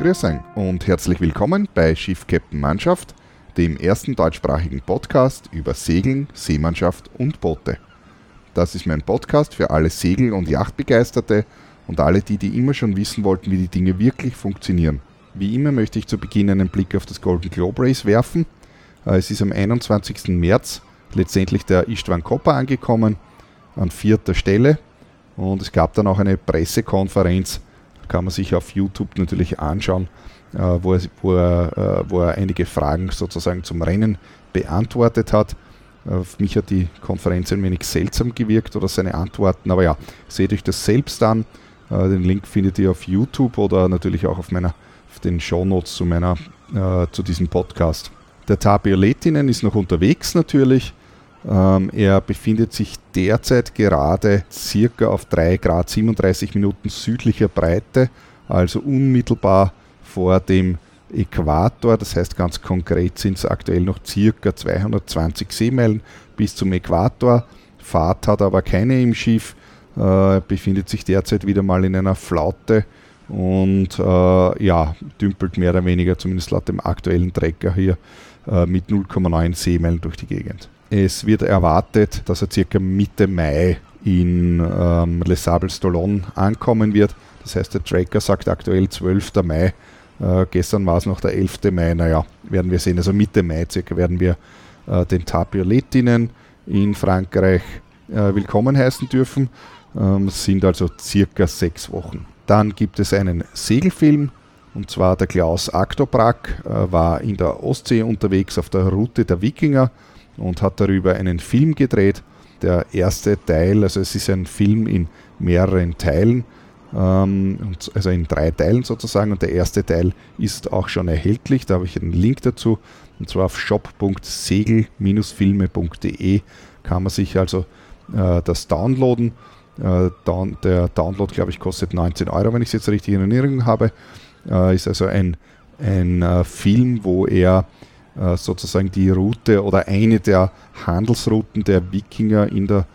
Grüß euch und herzlich willkommen bei Schiff Captain Mannschaft, dem ersten deutschsprachigen Podcast über Segeln, Seemannschaft und Boote. Das ist mein Podcast für alle Segel- und Yachtbegeisterte und alle die, die immer schon wissen wollten, wie die Dinge wirklich funktionieren. Wie immer möchte ich zu Beginn einen Blick auf das Golden Globe Race werfen. Äh, es ist am 21. März letztendlich der Istvan Kopper angekommen, an vierter Stelle. Und es gab dann auch eine Pressekonferenz kann man sich auf YouTube natürlich anschauen, äh, wo, er, wo, er, äh, wo er einige Fragen sozusagen zum Rennen beantwortet hat. Auf mich hat die Konferenz ein wenig seltsam gewirkt oder seine Antworten, aber ja, seht euch das selbst an. Äh, den Link findet ihr auf YouTube oder natürlich auch auf, meiner, auf den Shownotes zu, meiner, äh, zu diesem Podcast. Der Tapir Letinen ist noch unterwegs natürlich. Ähm, er befindet sich derzeit gerade circa auf 3 Grad 37 Minuten südlicher Breite, also unmittelbar vor dem Äquator. Das heißt, ganz konkret sind es aktuell noch circa 220 Seemeilen bis zum Äquator. Fahrt hat aber keine im Schiff, äh, befindet sich derzeit wieder mal in einer Flaute und äh, ja, dümpelt mehr oder weniger, zumindest laut dem aktuellen Trecker hier, äh, mit 0,9 Seemeilen durch die Gegend. Es wird erwartet, dass er circa Mitte Mai in ähm, Les Sables d'Olonne ankommen wird. Das heißt, der Tracker sagt aktuell 12. Mai. Äh, gestern war es noch der 11. Mai. Naja, werden wir sehen. Also Mitte Mai circa werden wir äh, den Tapioletinnen in Frankreich äh, willkommen heißen dürfen. Ähm, sind also circa sechs Wochen. Dann gibt es einen Segelfilm. Und zwar der Klaus Aktobrak äh, war in der Ostsee unterwegs auf der Route der Wikinger und hat darüber einen Film gedreht. Der erste Teil, also es ist ein Film in mehreren Teilen, ähm, also in drei Teilen sozusagen. Und der erste Teil ist auch schon erhältlich. Da habe ich einen Link dazu. Und zwar auf shop.segel-filme.de kann man sich also äh, das downloaden. Äh, der Download, glaube ich, kostet 19 Euro, wenn ich es jetzt richtig in Erinnerung habe. Äh, ist also ein, ein Film, wo er sozusagen die Route oder eine der Handelsrouten der Wikinger in der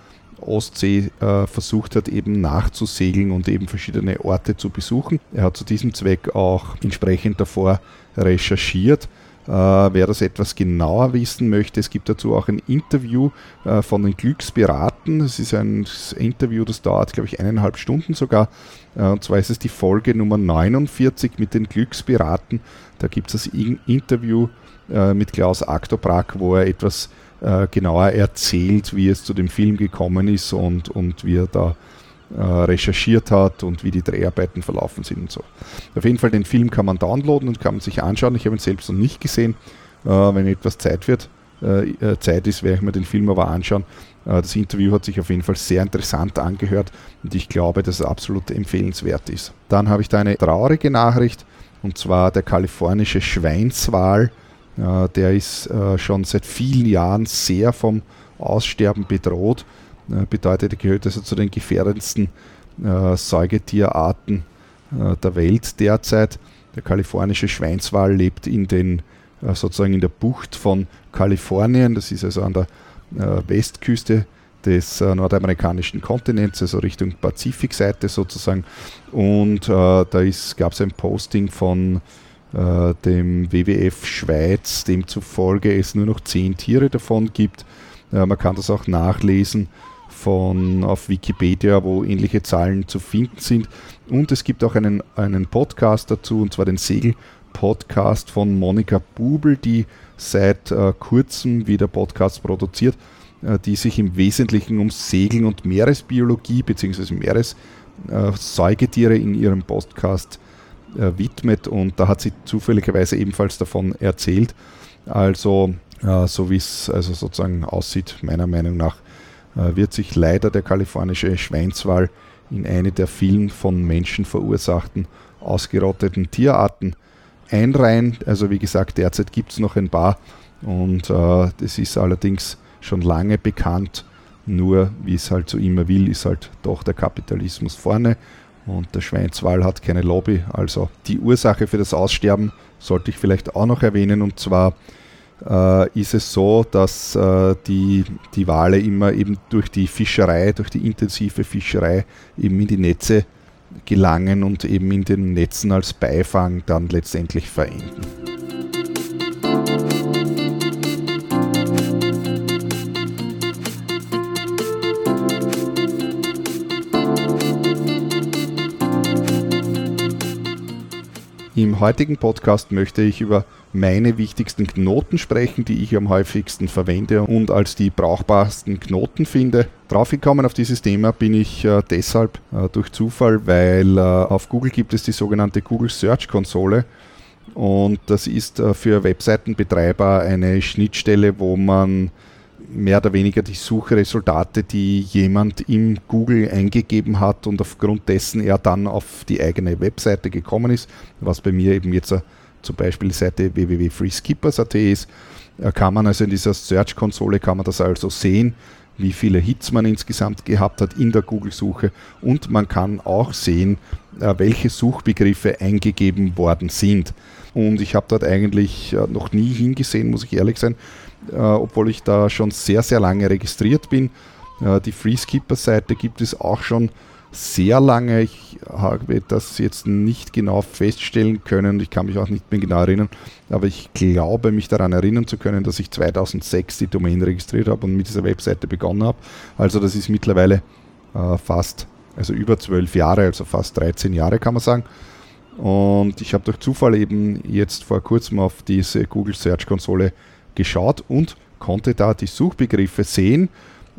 Ostsee äh, versucht hat, eben nachzusegeln und eben verschiedene Orte zu besuchen. Er hat zu diesem Zweck auch entsprechend davor recherchiert. Äh, wer das etwas genauer wissen möchte, es gibt dazu auch ein Interview äh, von den Glückspiraten. Es ist ein Interview, das dauert, glaube ich, eineinhalb Stunden sogar. Äh, und zwar ist es die Folge Nummer 49 mit den Glückspiraten. Da gibt es das Interview äh, mit Klaus Aktobrak, wo er etwas äh, genauer erzählt, wie es zu dem Film gekommen ist und, und wie er da äh, recherchiert hat und wie die Dreharbeiten verlaufen sind und so. Auf jeden Fall den Film kann man downloaden und kann man sich anschauen. Ich habe ihn selbst noch nicht gesehen. Äh, wenn etwas Zeit wird, äh, Zeit ist, werde ich mir den Film aber anschauen. das Interview hat sich auf jeden Fall sehr interessant angehört und ich glaube, dass es absolut empfehlenswert ist. Dann habe ich da eine traurige Nachricht und zwar der kalifornische Schweinswal der ist äh, schon seit vielen Jahren sehr vom Aussterben bedroht. Äh, bedeutet, er gehört also zu den gefährdendsten Säugetierarten der Welt derzeit. Der kalifornische Schweinswal lebt in den, sozusagen in der Bucht von Kalifornien. Das ist also an der Westküste des nordamerikanischen Kontinents, also Richtung Pazifikseite sozusagen. Und äh, da gab es ein Posting von äh, dem WWF Schweiz, demzufolge es nur noch zehn Tiere davon gibt. Äh, man kann das auch nachlesen von, auf Wikipedia, wo ähnliche Zahlen zu finden sind. Und es gibt auch einen, einen Podcast dazu, und zwar den Segel-Podcast von Monika Bubel, die seit äh, kurzem wieder Podcasts produziert, äh, die sich im Wesentlichen um Segeln und Meeresbiologie bzw. Meeressäugetiere in ihrem Podcast äh, widmet und da hat sie zufälligerweise ebenfalls davon erzählt. Also, äh, so wie es also sozusagen aussieht, meiner Meinung nach, äh, wird sich leider der kalifornische Schweinswal in eine der vielen von Menschen verursachten ausgerotteten Tierarten einreihen. Also wie gesagt, derzeit gibt es noch ein paar und äh, das ist allerdings schon lange bekannt. Nur, wie es halt so immer will, ist halt doch der Kapitalismus vorne und der Schweinswal hat keine Lobby. Also die Ursache für das Aussterben sollte ich vielleicht auch noch erwähnen. Und zwar äh, ist es so, dass äh, die, die Wale immer eben durch die Fischerei, durch die intensive Fischerei eben in die Netze gelangen und eben in den Netzen als Beifang dann letztendlich verenden. Im heutigen Podcast möchte ich über meine wichtigsten Knoten sprechen, die ich am häufigsten verwende und als die brauchbarsten Knoten finde. Draufgekommen auf dieses Thema bin ich äh, deshalb äh, durch Zufall, weil äh, auf Google gibt es die sogenannte Google Search Konsole und das ist äh, für Webseitenbetreiber eine Schnittstelle, wo man mehr oder weniger die Suchresultate, die jemand im Google eingegeben hat und aufgrund dessen er dann auf die eigene Webseite gekommen ist, was bei mir eben jetzt äh, zum Beispiel die Seite www.freeskippers.at ist, äh, kann man also in dieser Search-Konsole kann man das also sehen, wie viele Hits man insgesamt gehabt hat in der Google-Suche und man kann auch sehen, äh, welche Suchbegriffe eingegeben worden sind. Und ich habe dort eigentlich noch nie hingesehen, muss ich ehrlich sein, äh, obwohl ich da schon sehr, sehr lange registriert bin. Äh, die Freeskipper-Seite gibt es auch schon sehr lange. Ich habe das jetzt nicht genau feststellen können. Ich kann mich auch nicht mehr genau erinnern. Aber ich glaube, mich daran erinnern zu können, dass ich 2006 die Domain registriert habe und mit dieser Webseite begonnen habe. Also das ist mittlerweile äh, fast, also über zwölf Jahre, also fast 13 Jahre kann man sagen. Und ich habe durch Zufall eben jetzt vor kurzem auf diese Google Search Konsole geschaut und konnte da die Suchbegriffe sehen.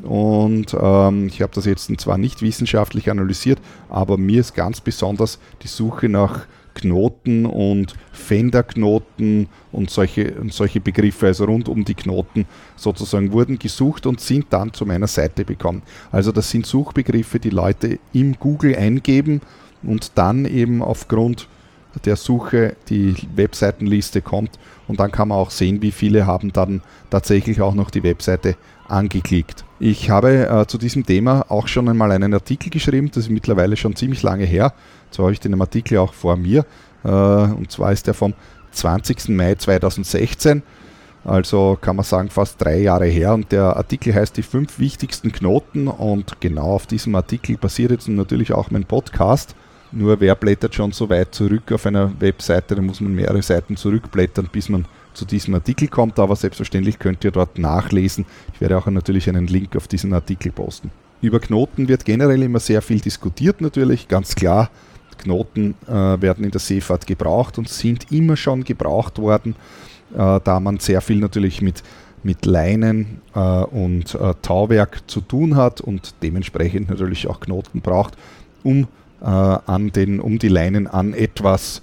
Und ähm, ich habe das jetzt zwar nicht wissenschaftlich analysiert, aber mir ist ganz besonders die Suche nach Knoten und Fenderknoten und solche, und solche Begriffe, also rund um die Knoten sozusagen, wurden gesucht und sind dann zu meiner Seite bekommen. Also das sind Suchbegriffe, die Leute im Google eingeben und dann eben aufgrund der Suche die Webseitenliste kommt und dann kann man auch sehen, wie viele haben dann tatsächlich auch noch die Webseite angeklickt. Ich habe äh, zu diesem Thema auch schon einmal einen Artikel geschrieben, das ist mittlerweile schon ziemlich lange her. Zwar habe ich den Artikel auch vor mir, äh, und zwar ist der vom 20. Mai 2016, also kann man sagen fast drei Jahre her. Und der Artikel heißt die fünf wichtigsten Knoten und genau auf diesem Artikel basiert jetzt natürlich auch mein Podcast. Nur wer blättert schon so weit zurück auf einer Webseite, da muss man mehrere Seiten zurückblättern, bis man zu diesem Artikel kommt. Aber selbstverständlich könnt ihr dort nachlesen. Ich werde auch natürlich einen Link auf diesen Artikel posten. Über Knoten wird generell immer sehr viel diskutiert natürlich, ganz klar. Knoten äh, werden in der Seefahrt gebraucht und sind immer schon gebraucht worden, äh, da man sehr viel natürlich mit, mit Leinen äh, und äh, Tauwerk zu tun hat und dementsprechend natürlich auch Knoten braucht, um an den, um die Leinen an etwas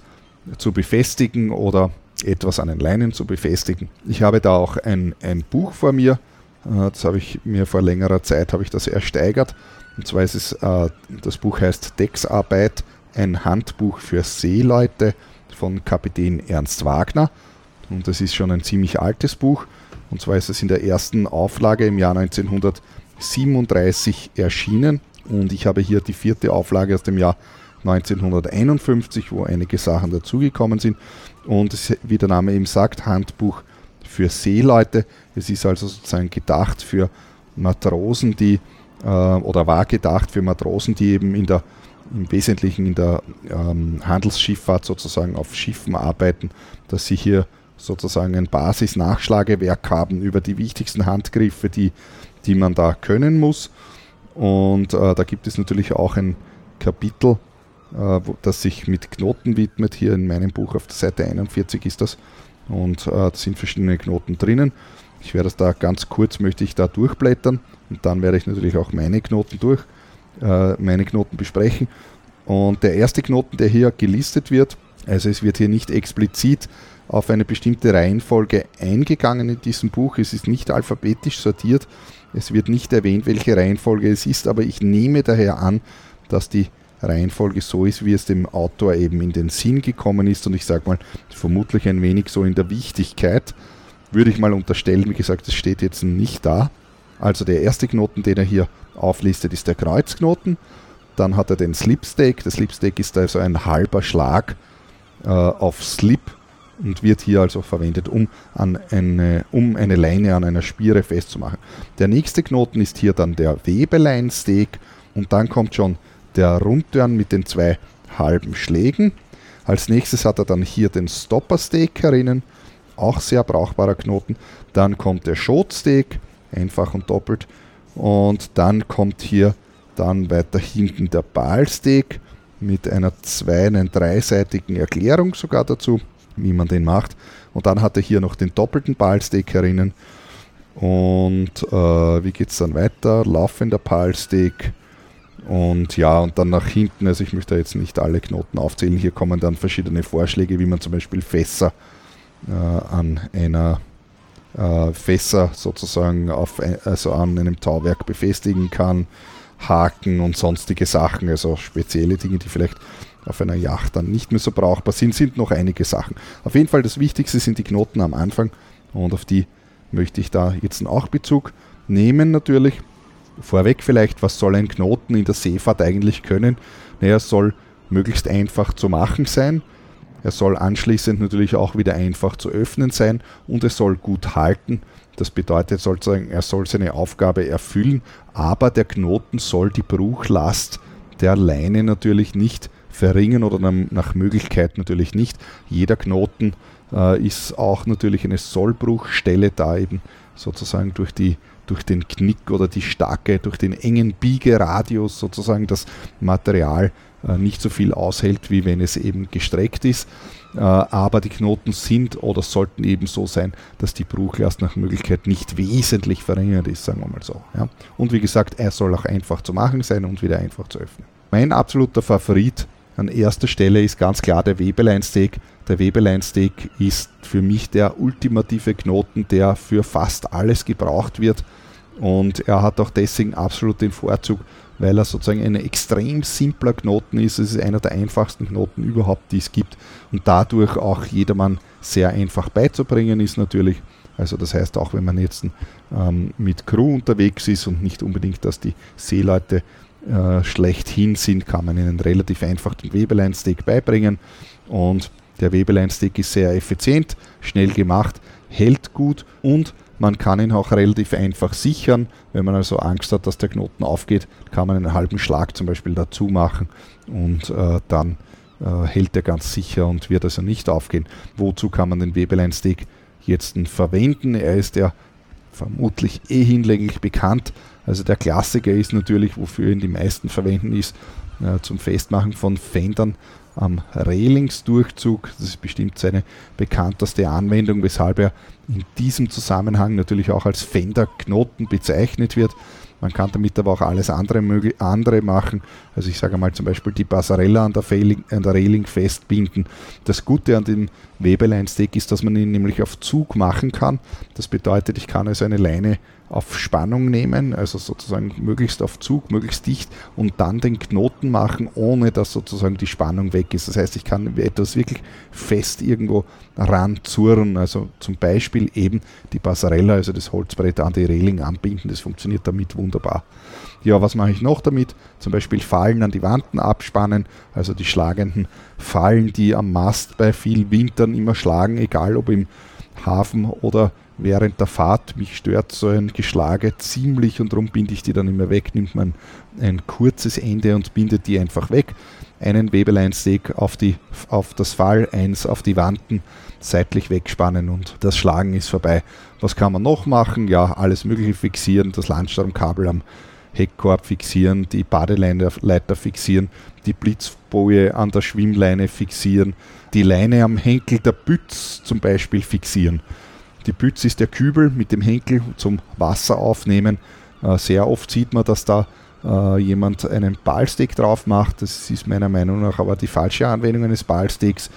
zu befestigen oder etwas an den Leinen zu befestigen. Ich habe da auch ein, ein Buch vor mir. Äh, das habe ich mir vor längerer Zeit habe ich das ersteigert. Und zwar ist es, äh, das Buch heißt Decksarbeit, ein Handbuch für Seeleute von Kapitän Ernst Wagner. Und das ist schon ein ziemlich altes Buch. Und zwar ist es in der ersten Auflage im Jahr 1937 erschienen. Und ich habe hier die vierte Auflage aus dem Jahr 1951, wo einige Sachen dazugekommen sind. Und es, wie der Name eben sagt, Handbuch für Seeleute. Es ist also sozusagen gedacht für Matrosen, die äh, oder war gedacht für Matrosen, die eben in der im Wesentlichen in der ähm, Handelsschifffahrt sozusagen auf Schiffen arbeiten, dass sie hier sozusagen ein Basis-Nachschlagewerk haben über die wichtigsten Handgriffe, die, die man da können muss. Und äh, da gibt es natürlich auch ein Kapitel, äh, das sich mit Knoten widmet. Hier in meinem Buch auf der Seite 41 ist das. Und äh, da sind verschiedene Knoten drinnen. Ich werde das da ganz kurz, möchte ich da durchblättern. Und dann werde ich natürlich auch meine Knoten durch, äh, meine Knoten besprechen. Und der erste Knoten, der hier gelistet wird, also es wird hier nicht explizit auf eine bestimmte Reihenfolge eingegangen in diesem Buch. Es ist nicht alphabetisch sortiert, es wird nicht erwähnt, welche Reihenfolge es ist, aber ich nehme daher an, dass die Reihenfolge so ist, wie es dem Autor eben in den Sinn gekommen ist und ich sage mal, vermutlich ein wenig so in der Wichtigkeit, würde ich mal unterstellen, wie gesagt, es steht jetzt nicht da. Also der erste Knoten, den er hier auflistet, ist der Kreuzknoten. Dann hat er den Slipstake. Der Slipstake ist also ein halber Schlag äh, auf Slip und wird hier also verwendet, um, an eine, um eine Leine an einer Spiere festzumachen. Der nächste Knoten ist hier dann der Webelein-Steak und dann kommt schon der Rundtörn mit den zwei halben Schlägen. Als nächstes hat er dann hier den Stopper-Steak herinnen, auch sehr brauchbarer Knoten. Dann kommt der Schotsteak, einfach und doppelt. Und dann kommt hier dann weiter hinten der Balsteak mit einer zwei-, einen dreiseitigen Erklärung sogar dazu, wie man den macht. Und dann hat er hier noch den doppelten Balsteak herinnen. Und äh, wie geht es dann weiter? Laufender Palsteak. Und ja, und dann nach hinten, also ich möchte jetzt nicht alle Knoten aufzählen, hier kommen dann verschiedene Vorschläge, wie man zum Beispiel Fässer äh, an einer äh, Fässer sozusagen auf, also an einem Tauwerk befestigen kann, Haken und sonstige Sachen, also spezielle Dinge, die vielleicht auf einer Yacht dann nicht mehr so brauchbar sind, sind noch einige Sachen. Auf jeden Fall das Wichtigste sind die Knoten am Anfang und auf die möchte ich da jetzt auch Bezug nehmen natürlich. Vorweg vielleicht, was soll ein Knoten in der Seefahrt eigentlich können? Naja, es soll möglichst einfach zu machen sein. Er soll anschließend natürlich auch wieder einfach zu öffnen sein und es soll gut halten. Das bedeutet sozusagen, er soll seine Aufgabe erfüllen, aber der Knoten soll die Bruchlast der Leine natürlich nicht verringern oder nach Möglichkeit natürlich nicht. Jeder Knoten äh, ist auch natürlich eine Sollbruchstelle, da eben sozusagen durch, die, durch den Knick oder die starke, durch den engen Biegeradius sozusagen das Material äh, nicht so viel aushält, wie wenn es eben gestreckt ist. Äh, aber die Knoten sind oder sollten eben so sein, dass die Bruchlast nach Möglichkeit nicht wesentlich verringert ist, sagen wir mal so. Ja. Und wie gesagt, er soll auch einfach zu machen sein und wieder einfach zu öffnen. Mein absoluter Favorit an erster Stelle ist ganz klar der Webelein-Steak. Der Webelein-Steak ist für mich der ultimative Knoten, der für fast alles gebraucht wird. Und er hat auch deswegen absolut den Vorzug, weil er sozusagen ein extrem simpler Knoten ist. Es ist einer der einfachsten Knoten überhaupt, die es gibt. Und dadurch auch jedermann sehr einfach beizubringen ist natürlich. Also das heißt, auch wenn man jetzt ähm, mit Crew unterwegs ist und nicht unbedingt, dass die Seeleute äh, schlechthin sind, kann man ihnen relativ einfach den Webelein-Stick beibringen. Und der Webelein-Stick ist sehr effizient, schnell gemacht, hält gut und man kann ihn auch relativ einfach sichern. Wenn man also Angst hat, dass der Knoten aufgeht, kann man einen halben Schlag zum Beispiel dazu machen und äh, dann äh, hält er ganz sicher und wird also nicht aufgehen. Wozu kann man den Webelein-Stick jetzt verwenden? Er ist ja vermutlich eh hinlänglich bekannt also der Klassiker ist natürlich, wofür ihn die meisten verwenden, ist äh, zum Festmachen von Fendern am Railingsdurchzug. Das ist bestimmt seine bekannteste Anwendung, weshalb er in diesem Zusammenhang natürlich auch als Fenderknoten bezeichnet wird. Man kann damit aber auch alles andere, andere machen. Also ich sage mal zum Beispiel die Passarella an der, Failing, an der Railing festbinden. Das Gute an dem Webelein-Steak ist, dass man ihn nämlich auf Zug machen kann. Das bedeutet, ich kann also eine Leine auf Spannung nehmen, also sozusagen möglichst auf Zug, möglichst dicht und dann den Knoten machen, ohne dass sozusagen die Spannung weg ist. Das heißt, ich kann etwas wirklich fest irgendwo ranzurren, also zum Beispiel eben die Passarella, also das Holzbrett an die Reling anbinden, das funktioniert damit wunderbar. Ja, was mache ich noch damit? Zum Beispiel Fallen an die Wanden abspannen, also die schlagenden Fallen, die am Mast bei vielen Wintern immer schlagen, egal ob im Hafen oder während der Fahrt. Mich stört so ein Geschlage ziemlich und darum binde ich die dann immer weg. Nimmt man ein kurzes Ende und bindet die einfach weg. Einen Webeleinsteg auf, auf das Fall, eins auf die Wanden, seitlich wegspannen und das Schlagen ist vorbei. Was kann man noch machen? Ja, alles Mögliche fixieren, das Landstromkabel am Heckkorb fixieren, die Badeleiter fixieren, die Blitzboje an der Schwimmleine fixieren, die Leine am Henkel der Bütz zum Beispiel fixieren. Die Bütz ist der Kübel mit dem Henkel zum Wasser aufnehmen. Äh, sehr oft sieht man, dass da äh, jemand einen Ballsteak drauf macht. Das ist meiner Meinung nach aber die falsche Anwendung eines Ballsteaks,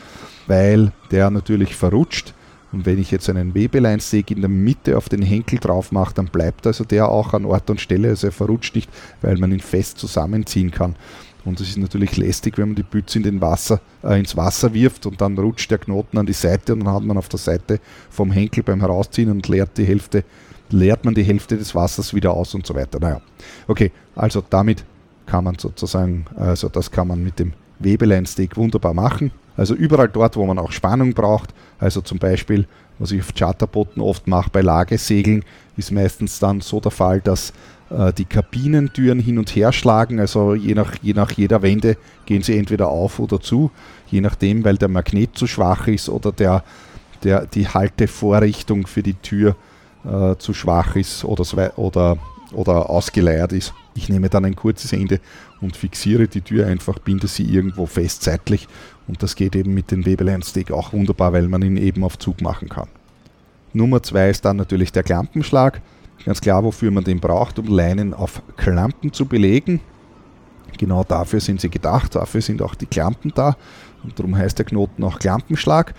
weil der natürlich verrutscht. Und wenn ich jetzt einen Webeleinsteak in der Mitte auf den Henkel drauf mache, dann bleibt also der auch an Ort und Stelle. Also er verrutscht nicht, weil man ihn fest zusammenziehen kann. Und es ist natürlich lästig, wenn man die Bütze in den Wasser, äh, ins Wasser wirft und dann rutscht der Knoten an die Seite und dann hat man auf der Seite vom Henkel beim Herausziehen und leert die Hälfte, leert man die Hälfte des Wassers wieder aus und so weiter. Naja, okay, also damit kann man sozusagen, also das kann man mit dem Webeleinsteg wunderbar machen. Also überall dort, wo man auch Spannung braucht, also zum Beispiel, was ich auf Charterbooten oft mache bei Lagesegeln, ist meistens dann so der Fall, dass äh, die Kabinentüren hin und her schlagen. Also je nach, je nach jeder Wende gehen sie entweder auf oder zu, je nachdem, weil der Magnet zu schwach ist oder der, der, die Haltevorrichtung für die Tür äh, zu schwach ist oder, oder, oder ausgeleiert ist. Ich nehme dann ein kurzes Ende und fixiere die Tür einfach, binde sie irgendwo fest seitlich und das geht eben mit dem Webeline-Stick auch wunderbar, weil man ihn eben auf Zug machen kann. Nummer zwei ist dann natürlich der Klampenschlag. Ganz klar, wofür man den braucht, um Leinen auf Klampen zu belegen. Genau dafür sind sie gedacht, dafür sind auch die Klampen da und darum heißt der Knoten auch Klampenschlag.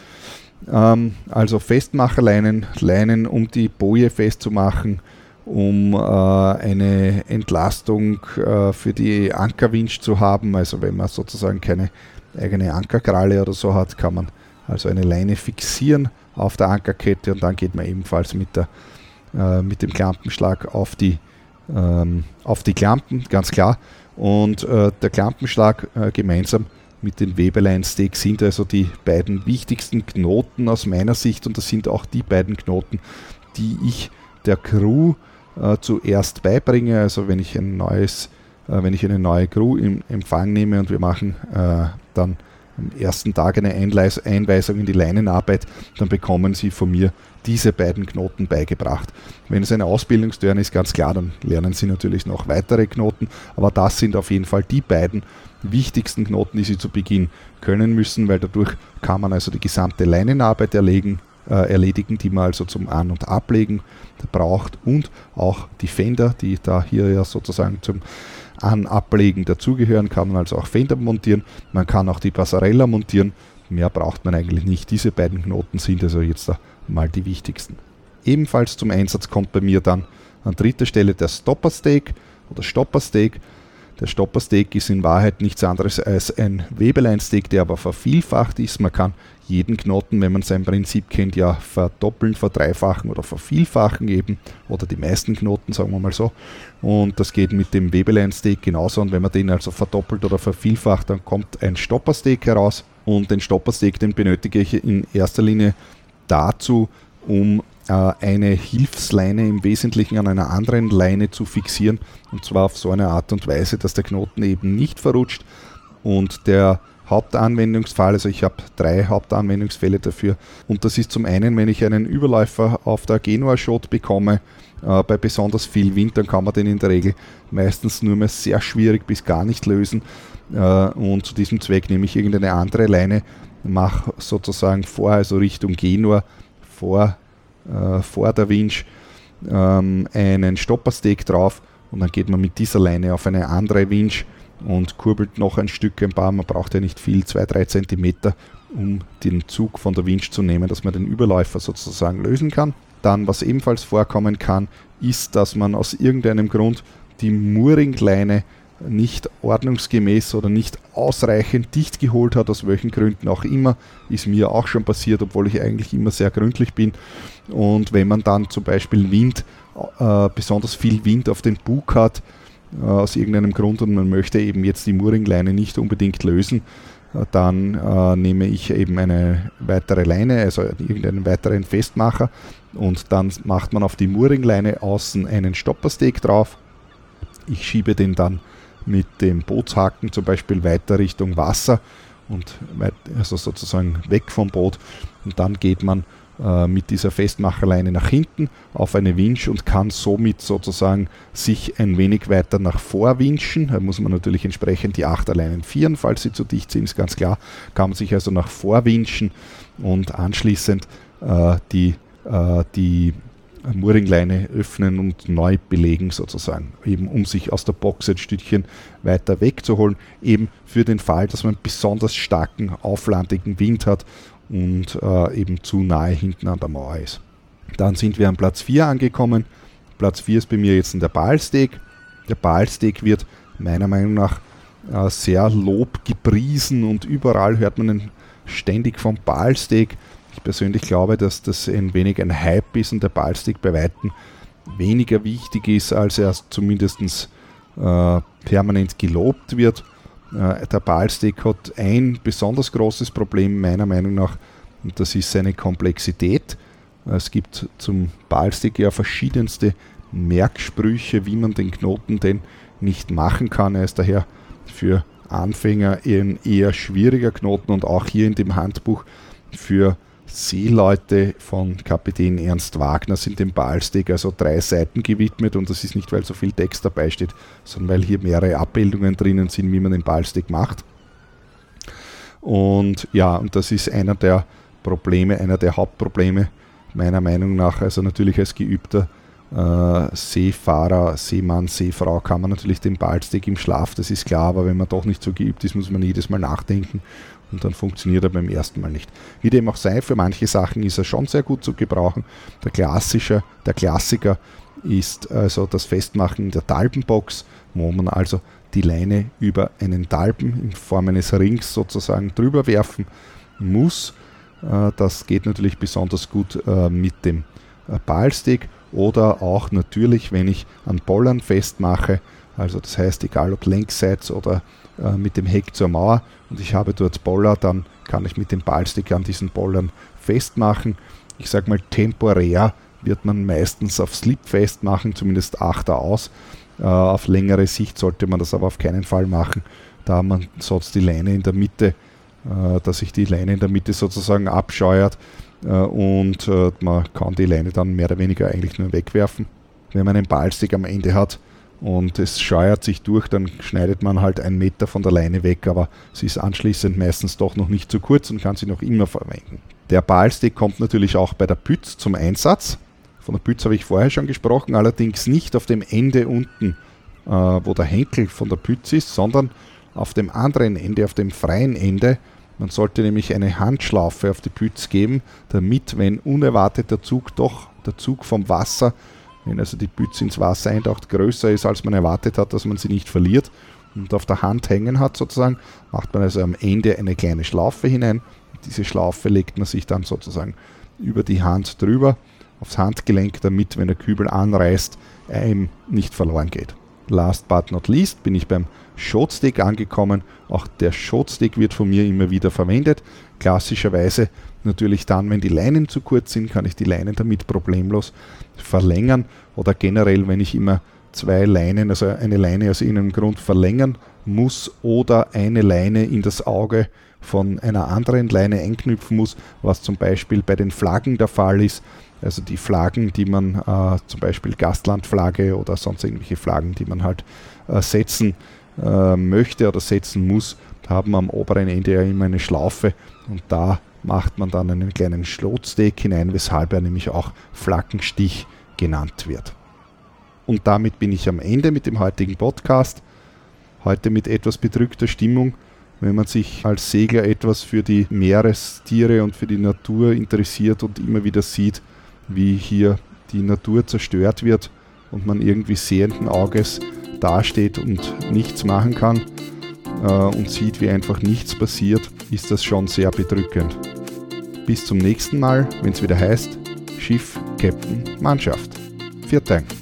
Ähm, also Festmacherleinen, Leinen, um die Boje festzumachen, um äh, eine Entlastung äh, für die Ankerwinch zu haben. Also wenn man sozusagen keine eigene Ankerkralle oder so hat, kann man also eine Leine fixieren auf der Ankerkette und dann geht man ebenfalls mit, der, äh, mit dem Klampenschlag auf die, ähm, auf die Klampen, ganz klar. Und äh, der Klampenschlag äh, gemeinsam mit den Weberlein-Sticks sind also die beiden wichtigsten Knoten aus meiner Sicht und das sind auch die beiden Knoten, die ich der Crew äh, zuerst beibringe. Also wenn ich ein neues, äh, wenn ich eine neue Crew im Empfang nehme und wir machen äh, dann am ersten Tag eine Einleis Einweisung in die Leinenarbeit, dann bekommen Sie von mir diese beiden Knoten beigebracht. Wenn es eine Ausbildungstörn ist, ganz klar, dann lernen Sie natürlich noch weitere Knoten, aber das sind auf jeden Fall die beiden wichtigsten Knoten, die Sie zu Beginn können müssen, weil dadurch kann man also die gesamte Leinenarbeit erlegen, äh, erledigen, die man also zum An- und Ablegen braucht und auch die Fender, die da hier ja sozusagen zum An- Ablegen dazugehören, kann man also auch Fender montieren. Man kann auch die Passarella montieren. Mehr braucht man eigentlich nicht. Diese beiden Knoten sind also jetzt mal die wichtigsten. Ebenfalls zum Einsatz kommt bei mir dann an dritter Stelle der Stopper Stake oder Stopper Stake. Der Stopper-Steak ist in Wahrheit nichts anderes als ein Webelein-Steak, der aber vervielfacht ist. Man kann jeden Knoten, wenn man sein Prinzip kennt, ja verdoppeln, verdreifachen oder vervielfachen eben. Oder die meisten Knoten, sagen wir mal so. Und das geht mit dem Webelein-Steak genauso. Und wenn man den also verdoppelt oder vervielfacht, dann kommt ein Stopper-Steak heraus. Und den Stopper-Steak, den benötige ich in erster Linie dazu, um äh, eine Hilfsleine im Wesentlichen an einer anderen Leine zu fixieren. Und zwar auf so eine Art und Weise, dass der Knoten eben nicht verrutscht. Und der Hauptanwendungsfall, also ich habe drei Hauptanwendungsfälle dafür. Und das ist zum einen, wenn ich einen Überläufer auf der Genua-Shot bekomme, äh, bei besonders viel Wind, dann kann man den in der Regel meistens nur mehr sehr schwierig bis gar nicht lösen. Äh, und zu diesem Zweck nehme ich irgendeine andere Leine, mache sozusagen vor, also Richtung Genua, vor äh, vor der Winch ähm, einen Stoppersteg drauf und dann geht man mit dieser Leine auf eine andere Winch und kurbelt noch ein Stück ein paar, man braucht ja nicht viel, 2-3 cm, um den Zug von der Winch zu nehmen, dass man den Überläufer sozusagen lösen kann. Dann, was ebenfalls vorkommen kann, ist, dass man aus irgendeinem Grund die Mooringleine nicht ordnungsgemäß oder nicht ausreichend dicht geholt hat, aus welchen Gründen auch immer, ist mir auch schon passiert, obwohl ich eigentlich immer sehr gründlich bin. Und wenn man dann zum Beispiel Wind, äh, besonders viel Wind auf den Bug hat, aus irgendeinem Grund und man möchte eben jetzt die Mooringleine nicht unbedingt lösen, äh, dann äh, nehme ich eben eine weitere Leine, also irgendeinen weiteren Festmacher und dann macht man auf die Mooringleine außen einen Stoppersteg drauf. Ich schiebe den dann mit dem Bootshaken zum Beispiel weiter Richtung Wasser und weit, also sozusagen weg vom Boot und dann geht man äh, mit dieser Festmacherleine nach hinten auf eine Winch und kann somit sozusagen sich ein wenig weiter nach vor winschen. Da muss man natürlich entsprechend die Achterleinen vieren, falls sie zu dicht sind, ist ganz klar. Kann man sich also nach vor winschen und anschließend äh, die, äh, die Mooringleine öffnen und neu belegen sozusagen, eben um sich aus der Box ein Stückchen weiter wegzuholen, eben für den Fall, dass man besonders starken, auflandigen Wind hat und äh, eben zu nahe hinten an der Mauer ist. Dann sind wir an Platz 4 angekommen. Platz 4 ist bei mir jetzt in der Ballsteak. Der Ballsteak wird meiner Meinung nach äh, sehr lob gepriesen und überall hört man ständig vom Ballsteak. Ich persönlich glaube, dass das ein wenig ein Hype ist und der Ballstick bei Weitem weniger wichtig ist, als er zumindest äh, permanent gelobt wird. Äh, der Ballstick hat ein besonders großes Problem meiner Meinung nach und das ist seine Komplexität. Es gibt zum Ballstick ja verschiedenste Merksprüche, wie man den Knoten denn nicht machen kann. Er ist daher für Anfänger ein eher schwieriger Knoten und auch hier in dem Handbuch für Seeleute von Kapitän Ernst Wagner sind dem Ballstick also drei Seiten gewidmet und das ist nicht, weil so viel Text dabei steht, sondern weil hier mehrere Abbildungen drinnen sind, wie man den Ballstick macht. Und ja, und das ist einer der Probleme, einer der Hauptprobleme meiner Meinung nach. Also natürlich als geübter äh, Seefahrer, Seemann, Seefrau kann man natürlich den Ballstick im Schlaf, das ist klar, aber wenn man doch nicht so geübt ist, muss man jedes Mal nachdenken und dann funktioniert er beim ersten Mal nicht. Wie dem auch sei, für manche Sachen ist er schon sehr gut zu gebrauchen. Der klassische, der Klassiker ist also das Festmachen der Talpenbox, wo man also die Leine über einen Talpen in Form eines Rings sozusagen drüber werfen muss. Äh, das geht natürlich besonders gut äh, mit dem äh, Ballstick oder auch natürlich, wenn ich an Bollern festmache, also das heißt, egal ob längsseits oder äh, mit dem Heck zur Mauer und ich habe dort Boller, dann kann ich mit dem Ballstick an diesen Bollern festmachen. Ich sage mal, temporär wird man meistens auf Slip festmachen, zumindest Achter aus. Äh, auf längere Sicht sollte man das aber auf keinen Fall machen, da man sonst die Leine in der Mitte, äh, dass sich die Leine in der Mitte sozusagen abscheuert und äh, man kann die Leine dann mehr oder weniger eigentlich nur wegwerfen. Wenn man einen Ballstick am Ende hat, und es scheuert sich durch, dann schneidet man halt einen Meter von der Leine weg, aber sie ist anschließend meistens doch noch nicht zu kurz und kann sie noch immer verwenden. Der Ballstick kommt natürlich auch bei der Pütz zum Einsatz. Von der Pütz habe ich vorher schon gesprochen, allerdings nicht auf dem Ende unten, äh, wo der Henkel von der Pütz ist, sondern auf dem anderen Ende, auf dem freien Ende. Man sollte nämlich eine Handschlaufe auf die Pütz geben, damit, wenn unerwartet der Zug doch, der Zug vom Wasser wenn also die Büchse ins Wasser eintaucht, größer ist, als man erwartet hat, dass man sie nicht verliert und auf der Hand hängen hat sozusagen, macht man also am Ende eine kleine Schlaufe hinein. Diese Schlaufe legt man sich dann sozusagen über die Hand drüber, aufs Handgelenk, damit, wenn der Kübel anreißt, einem nicht verloren geht. Last but not least bin ich beim Shotstick angekommen. Auch der Shotstick wird von mir immer wieder verwendet. Klassischerweise natürlich dann, wenn die Leinen zu kurz sind, kann ich die Leinen damit problemlos verlängern oder generell, wenn ich immer zwei Leinen, also eine Leine aus irgendeinem Grund verlängern muss oder eine Leine in das Auge von einer anderen Leine einknüpfen muss, was zum Beispiel bei den Flaggen der Fall ist. Also die Flaggen, die man äh, zum Beispiel Gastlandflagge oder sonst irgendwelche Flaggen, die man halt äh, setzen äh, möchte oder setzen muss, haben am oberen Ende ja immer eine Schlaufe und da macht man dann einen kleinen Schlotsteak hinein, weshalb er nämlich auch Flaggenstich genannt wird. Und damit bin ich am Ende mit dem heutigen Podcast. Heute mit etwas bedrückter Stimmung, wenn man sich als Segler etwas für die Meerestiere und für die Natur interessiert und immer wieder sieht, wie hier die Natur zerstört wird und man irgendwie sehenden Auges dasteht und nichts machen kann äh, und sieht, wie einfach nichts passiert, ist das schon sehr bedrückend. Bis zum nächsten Mal, wenn es wieder heißt Schiff, Captain, Mannschaft. Vielen Dank.